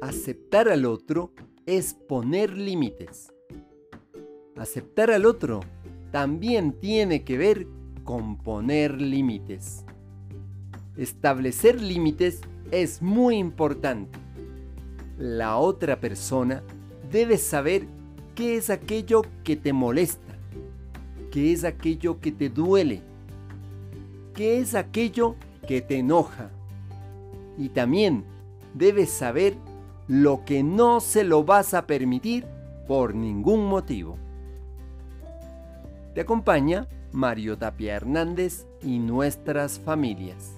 Aceptar al otro es poner límites. Aceptar al otro también tiene que ver con poner límites. Establecer límites es muy importante. La otra persona debe saber qué es aquello que te molesta, qué es aquello que te duele, qué es aquello que te enoja. Y también debes saber lo que no se lo vas a permitir por ningún motivo. Te acompaña Mario Tapia Hernández y nuestras familias.